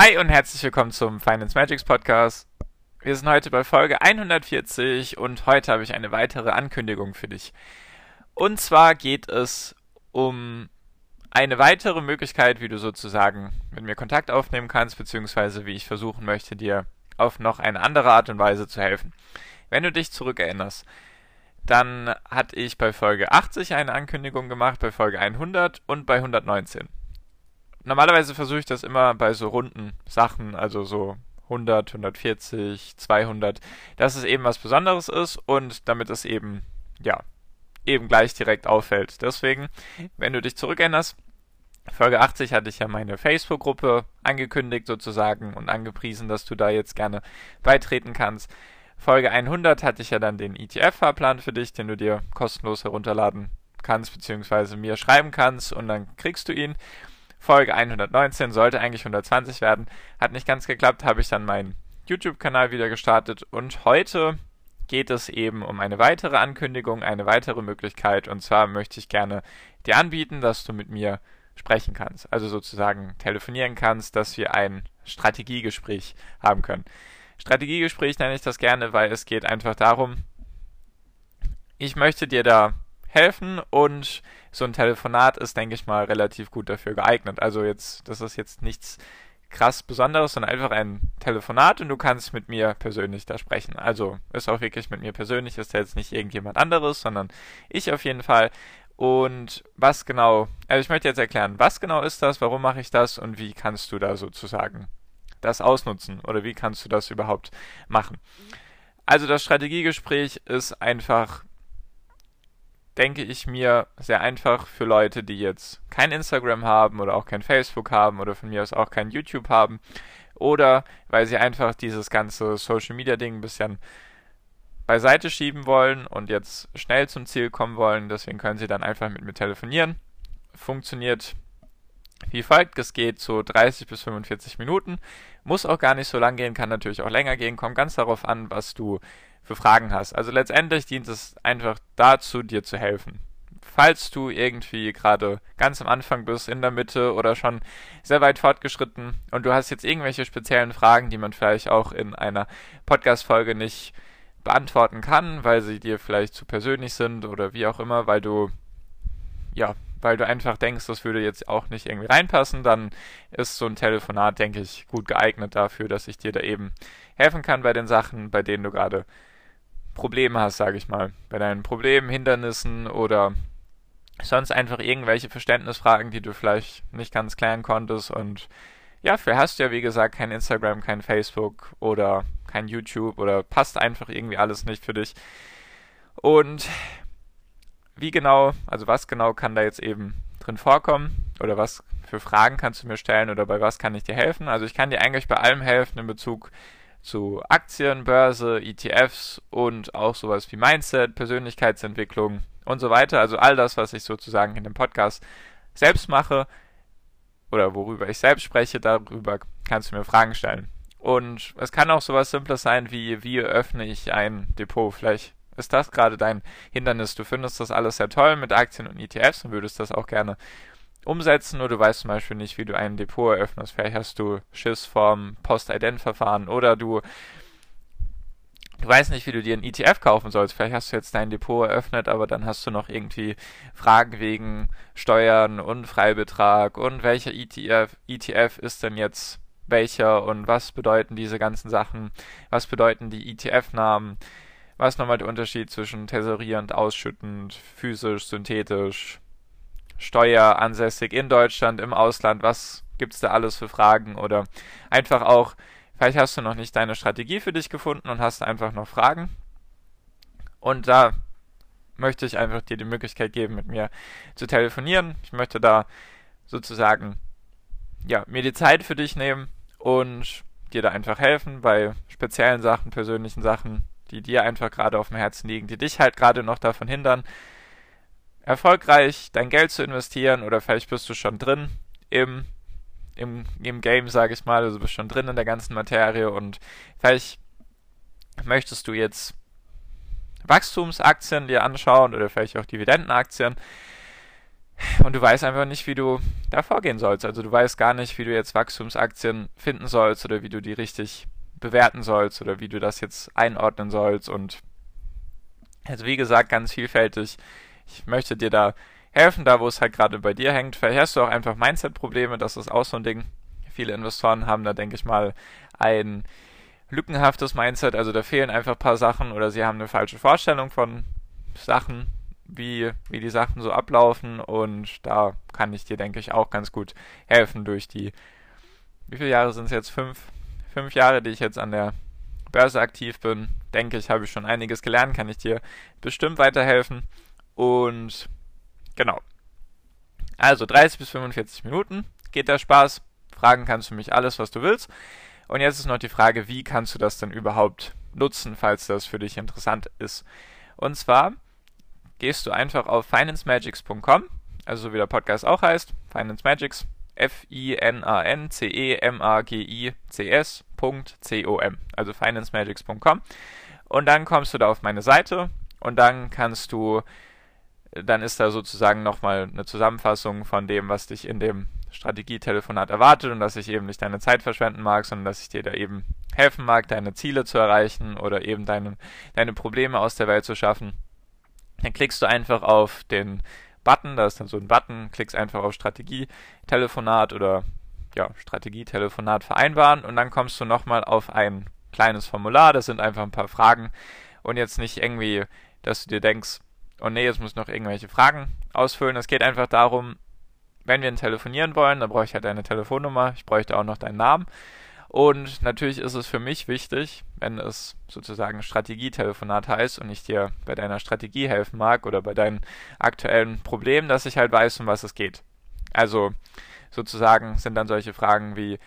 Hi und herzlich willkommen zum Finance Magics Podcast. Wir sind heute bei Folge 140 und heute habe ich eine weitere Ankündigung für dich. Und zwar geht es um eine weitere Möglichkeit, wie du sozusagen mit mir Kontakt aufnehmen kannst, beziehungsweise wie ich versuchen möchte, dir auf noch eine andere Art und Weise zu helfen. Wenn du dich zurückerinnerst, dann hatte ich bei Folge 80 eine Ankündigung gemacht, bei Folge 100 und bei 119 normalerweise versuche ich das immer bei so runden Sachen, also so 100, 140, 200, dass es eben was Besonderes ist und damit es eben, ja, eben gleich direkt auffällt. Deswegen, wenn du dich zurückerinnerst, Folge 80 hatte ich ja meine Facebook-Gruppe angekündigt sozusagen und angepriesen, dass du da jetzt gerne beitreten kannst. Folge 100 hatte ich ja dann den ETF-Fahrplan für dich, den du dir kostenlos herunterladen kannst, beziehungsweise mir schreiben kannst und dann kriegst du ihn. Folge 119 sollte eigentlich 120 werden. Hat nicht ganz geklappt, habe ich dann meinen YouTube-Kanal wieder gestartet und heute geht es eben um eine weitere Ankündigung, eine weitere Möglichkeit und zwar möchte ich gerne dir anbieten, dass du mit mir sprechen kannst, also sozusagen telefonieren kannst, dass wir ein Strategiegespräch haben können. Strategiegespräch nenne ich das gerne, weil es geht einfach darum, ich möchte dir da helfen und so ein Telefonat ist, denke ich mal, relativ gut dafür geeignet. Also jetzt, das ist jetzt nichts krass Besonderes, sondern einfach ein Telefonat und du kannst mit mir persönlich da sprechen. Also ist auch wirklich mit mir persönlich, ist ja jetzt nicht irgendjemand anderes, sondern ich auf jeden Fall. Und was genau, also ich möchte jetzt erklären, was genau ist das, warum mache ich das und wie kannst du da sozusagen das ausnutzen oder wie kannst du das überhaupt machen. Also das Strategiegespräch ist einfach denke ich mir, sehr einfach für Leute, die jetzt kein Instagram haben oder auch kein Facebook haben oder von mir aus auch kein YouTube haben oder weil sie einfach dieses ganze Social Media Ding ein bisschen beiseite schieben wollen und jetzt schnell zum Ziel kommen wollen. Deswegen können sie dann einfach mit mir telefonieren. Funktioniert wie folgt. Es geht so 30 bis 45 Minuten. Muss auch gar nicht so lang gehen, kann natürlich auch länger gehen. Kommt ganz darauf an, was du für Fragen hast. Also letztendlich dient es einfach dazu, dir zu helfen. Falls du irgendwie gerade ganz am Anfang bist, in der Mitte oder schon sehr weit fortgeschritten und du hast jetzt irgendwelche speziellen Fragen, die man vielleicht auch in einer Podcast-Folge nicht beantworten kann, weil sie dir vielleicht zu persönlich sind oder wie auch immer, weil du ja, weil du einfach denkst, das würde jetzt auch nicht irgendwie reinpassen, dann ist so ein Telefonat, denke ich, gut geeignet dafür, dass ich dir da eben helfen kann bei den Sachen, bei denen du gerade Probleme hast, sage ich mal. Bei deinen Problemen, Hindernissen oder sonst einfach irgendwelche Verständnisfragen, die du vielleicht nicht ganz klären konntest. Und ja, vielleicht hast du ja, wie gesagt, kein Instagram, kein Facebook oder kein YouTube oder passt einfach irgendwie alles nicht für dich. Und wie genau, also was genau kann da jetzt eben drin vorkommen oder was für Fragen kannst du mir stellen oder bei was kann ich dir helfen? Also ich kann dir eigentlich bei allem helfen in Bezug zu Aktien, Börse, ETFs und auch sowas wie Mindset, Persönlichkeitsentwicklung und so weiter. Also all das, was ich sozusagen in dem Podcast selbst mache oder worüber ich selbst spreche, darüber kannst du mir Fragen stellen. Und es kann auch sowas Simples sein wie, wie öffne ich ein Depot? Vielleicht ist das gerade dein Hindernis. Du findest das alles sehr toll mit Aktien und ETFs und würdest das auch gerne umsetzen oder du weißt zum Beispiel nicht, wie du ein Depot eröffnest. Vielleicht hast du Schiss vom Post-Ident-Verfahren oder du, du weißt nicht, wie du dir ein ETF kaufen sollst. Vielleicht hast du jetzt dein Depot eröffnet, aber dann hast du noch irgendwie Fragen wegen Steuern und Freibetrag und welcher ETF, ETF ist denn jetzt welcher und was bedeuten diese ganzen Sachen, was bedeuten die ETF-Namen, was ist nochmal der Unterschied zwischen tesorierend, ausschüttend, physisch, synthetisch, Steuer ansässig in Deutschland, im Ausland, was gibt es da alles für Fragen oder einfach auch, vielleicht hast du noch nicht deine Strategie für dich gefunden und hast einfach noch Fragen. Und da möchte ich einfach dir die Möglichkeit geben, mit mir zu telefonieren. Ich möchte da sozusagen ja, mir die Zeit für dich nehmen und dir da einfach helfen bei speziellen Sachen, persönlichen Sachen, die dir einfach gerade auf dem Herzen liegen, die dich halt gerade noch davon hindern, erfolgreich dein Geld zu investieren oder vielleicht bist du schon drin im, im, im Game, sage ich mal, also bist schon drin in der ganzen Materie und vielleicht möchtest du jetzt Wachstumsaktien dir anschauen oder vielleicht auch Dividendenaktien und du weißt einfach nicht, wie du da vorgehen sollst. Also du weißt gar nicht, wie du jetzt Wachstumsaktien finden sollst oder wie du die richtig bewerten sollst oder wie du das jetzt einordnen sollst und also wie gesagt, ganz vielfältig. Ich möchte dir da helfen, da wo es halt gerade bei dir hängt. Vielleicht hast du auch einfach Mindset-Probleme, das ist auch so ein Ding. Viele Investoren haben da, denke ich mal, ein lückenhaftes Mindset, also da fehlen einfach ein paar Sachen oder sie haben eine falsche Vorstellung von Sachen, wie, wie die Sachen so ablaufen und da kann ich dir, denke ich, auch ganz gut helfen durch die, wie viele Jahre sind es jetzt? Fünf, fünf Jahre, die ich jetzt an der Börse aktiv bin, denke ich, habe ich schon einiges gelernt, kann ich dir bestimmt weiterhelfen und genau. Also 30 bis 45 Minuten geht der Spaß. Fragen kannst du mich alles, was du willst. Und jetzt ist noch die Frage, wie kannst du das denn überhaupt nutzen, falls das für dich interessant ist. Und zwar gehst du einfach auf financemagics.com, also so wie der Podcast auch heißt, Finance Magics, F-I-N-A-N-C-E-M-A-G-I-C-S.com, also financemagics.com. Und dann kommst du da auf meine Seite und dann kannst du, dann ist da sozusagen nochmal eine Zusammenfassung von dem, was dich in dem Strategietelefonat erwartet und dass ich eben nicht deine Zeit verschwenden mag, sondern dass ich dir da eben helfen mag, deine Ziele zu erreichen oder eben deine, deine Probleme aus der Welt zu schaffen. Dann klickst du einfach auf den Button, da ist dann so ein Button, klickst einfach auf Strategietelefonat oder ja, Strategietelefonat vereinbaren und dann kommst du nochmal auf ein kleines Formular, das sind einfach ein paar Fragen und jetzt nicht irgendwie, dass du dir denkst, oh nee, jetzt muss noch irgendwelche Fragen ausfüllen. Es geht einfach darum, wenn wir telefonieren wollen, dann brauche ich halt deine Telefonnummer, ich bräuchte auch noch deinen Namen. Und natürlich ist es für mich wichtig, wenn es sozusagen Strategietelefonat heißt und ich dir bei deiner Strategie helfen mag oder bei deinen aktuellen Problemen, dass ich halt weiß, um was es geht. Also sozusagen sind dann solche Fragen wie,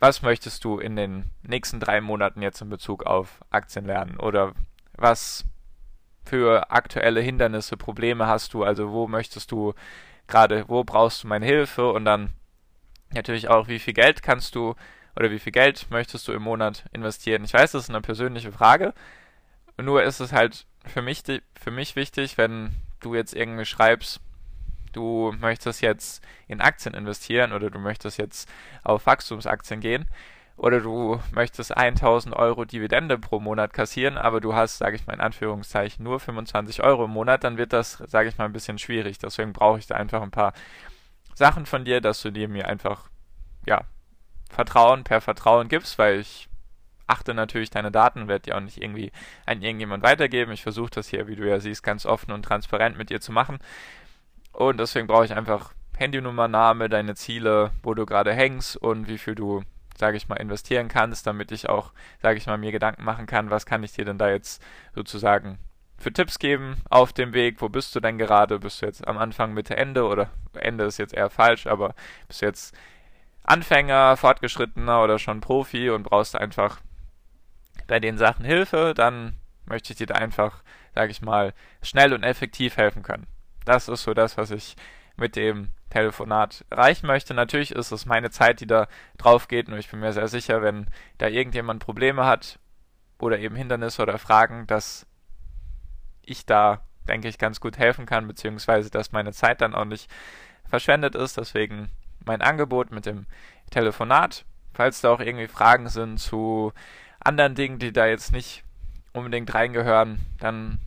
was möchtest du in den nächsten drei Monaten jetzt in Bezug auf Aktien lernen? Oder was für aktuelle Hindernisse, Probleme hast du? Also wo möchtest du gerade, wo brauchst du meine Hilfe und dann natürlich auch, wie viel Geld kannst du oder wie viel Geld möchtest du im Monat investieren. Ich weiß, das ist eine persönliche Frage, nur ist es halt für mich, für mich wichtig, wenn du jetzt irgendwie schreibst, du möchtest jetzt in Aktien investieren oder du möchtest jetzt auf Wachstumsaktien gehen, oder du möchtest 1000 Euro Dividende pro Monat kassieren, aber du hast, sage ich mal in Anführungszeichen, nur 25 Euro im Monat, dann wird das, sage ich mal, ein bisschen schwierig. Deswegen brauche ich da einfach ein paar Sachen von dir, dass du dir mir einfach, ja, Vertrauen per Vertrauen gibst, weil ich achte natürlich deine Daten, werde die auch nicht irgendwie an irgendjemand weitergeben. Ich versuche das hier, wie du ja siehst, ganz offen und transparent mit dir zu machen. Und deswegen brauche ich einfach Handynummer, Name, deine Ziele, wo du gerade hängst und wie viel du sage ich mal, investieren kannst, damit ich auch, sage ich mal, mir Gedanken machen kann, was kann ich dir denn da jetzt sozusagen für Tipps geben auf dem Weg? Wo bist du denn gerade? Bist du jetzt am Anfang, Mitte, Ende oder Ende ist jetzt eher falsch, aber bist du jetzt Anfänger, Fortgeschrittener oder schon Profi und brauchst einfach bei den Sachen Hilfe, dann möchte ich dir da einfach, sage ich mal, schnell und effektiv helfen können. Das ist so das, was ich mit dem Telefonat erreichen möchte. Natürlich ist es meine Zeit, die da drauf geht, und ich bin mir sehr sicher, wenn da irgendjemand Probleme hat oder eben Hindernisse oder Fragen, dass ich da, denke ich, ganz gut helfen kann, beziehungsweise dass meine Zeit dann auch nicht verschwendet ist. Deswegen mein Angebot mit dem Telefonat. Falls da auch irgendwie Fragen sind zu anderen Dingen, die da jetzt nicht unbedingt reingehören, dann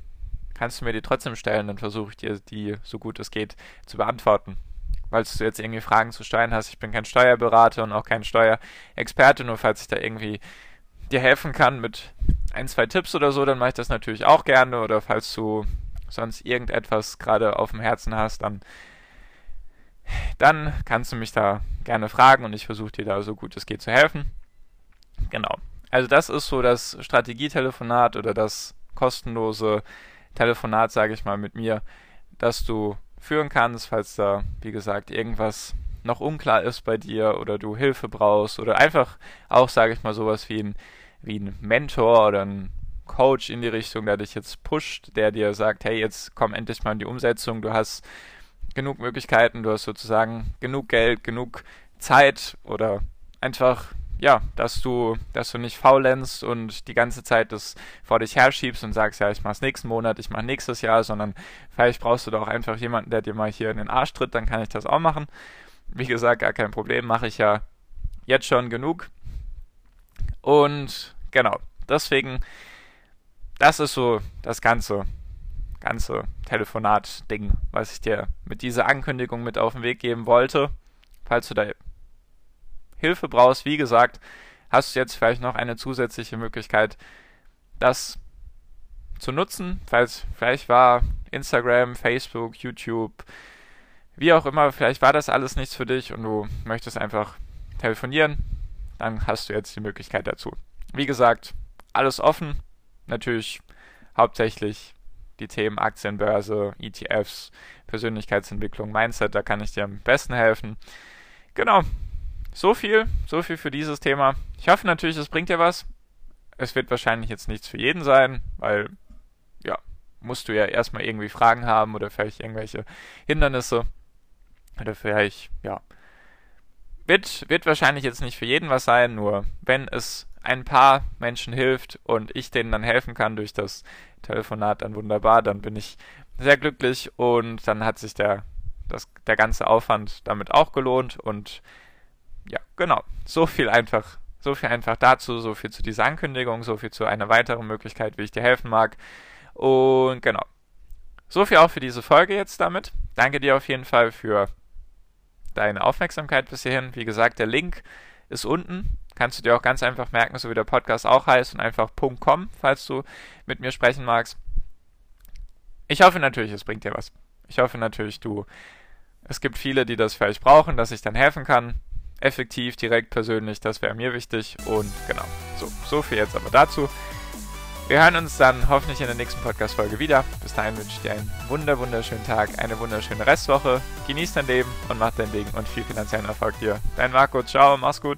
kannst du mir die trotzdem stellen, dann versuche ich dir die so gut es geht zu beantworten weil du jetzt irgendwie Fragen zu Steuern hast. Ich bin kein Steuerberater und auch kein Steuerexperte, nur falls ich da irgendwie dir helfen kann mit ein, zwei Tipps oder so, dann mache ich das natürlich auch gerne. Oder falls du sonst irgendetwas gerade auf dem Herzen hast, dann, dann kannst du mich da gerne fragen und ich versuche dir da so gut es geht zu helfen. Genau. Also das ist so das Strategietelefonat oder das kostenlose Telefonat, sage ich mal, mit mir, dass du führen kannst, falls da, wie gesagt, irgendwas noch unklar ist bei dir oder du Hilfe brauchst oder einfach auch, sage ich mal, sowas wie ein, wie ein Mentor oder ein Coach in die Richtung, der dich jetzt pusht, der dir sagt, hey, jetzt komm endlich mal in die Umsetzung, du hast genug Möglichkeiten, du hast sozusagen genug Geld, genug Zeit oder einfach ja, dass du, dass du nicht faulenzst und die ganze Zeit das vor dich herschiebst und sagst, ja, ich mach's nächsten Monat, ich mach nächstes Jahr, sondern vielleicht brauchst du doch einfach jemanden, der dir mal hier in den Arsch tritt, dann kann ich das auch machen. Wie gesagt, gar kein Problem, mache ich ja jetzt schon genug. Und genau, deswegen, das ist so das ganze, ganze Telefonat-Ding, was ich dir mit dieser Ankündigung mit auf den Weg geben wollte. Falls du da Hilfe brauchst, wie gesagt, hast du jetzt vielleicht noch eine zusätzliche Möglichkeit, das zu nutzen, falls vielleicht war Instagram, Facebook, YouTube, wie auch immer, vielleicht war das alles nichts für dich und du möchtest einfach telefonieren, dann hast du jetzt die Möglichkeit dazu. Wie gesagt, alles offen, natürlich hauptsächlich die Themen Aktienbörse, ETFs, Persönlichkeitsentwicklung, Mindset, da kann ich dir am besten helfen. Genau, so viel, so viel für dieses Thema. Ich hoffe natürlich, es bringt dir was. Es wird wahrscheinlich jetzt nichts für jeden sein, weil, ja, musst du ja erstmal irgendwie Fragen haben oder vielleicht irgendwelche Hindernisse. Oder vielleicht, ja. Wird, wird wahrscheinlich jetzt nicht für jeden was sein, nur wenn es ein paar Menschen hilft und ich denen dann helfen kann durch das Telefonat, dann wunderbar, dann bin ich sehr glücklich und dann hat sich der, das, der ganze Aufwand damit auch gelohnt und ja, genau. So viel einfach, so viel einfach dazu, so viel zu dieser Ankündigung, so viel zu einer weiteren Möglichkeit, wie ich dir helfen mag. Und genau. So viel auch für diese Folge jetzt damit. Danke dir auf jeden Fall für deine Aufmerksamkeit bis hierhin. Wie gesagt, der Link ist unten. Kannst du dir auch ganz einfach merken, so wie der Podcast auch heißt und einfach .com, falls du mit mir sprechen magst. Ich hoffe natürlich, es bringt dir was. Ich hoffe natürlich, du, es gibt viele, die das vielleicht brauchen, dass ich dann helfen kann effektiv, direkt, persönlich, das wäre mir wichtig. Und genau, so, so viel jetzt aber dazu. Wir hören uns dann hoffentlich in der nächsten Podcast-Folge wieder. Bis dahin wünsche ich dir einen wunder, wunderschönen Tag, eine wunderschöne Restwoche. Genieß dein Leben und mach dein Ding und viel finanziellen Erfolg dir. Dein Marco, ciao, mach's gut.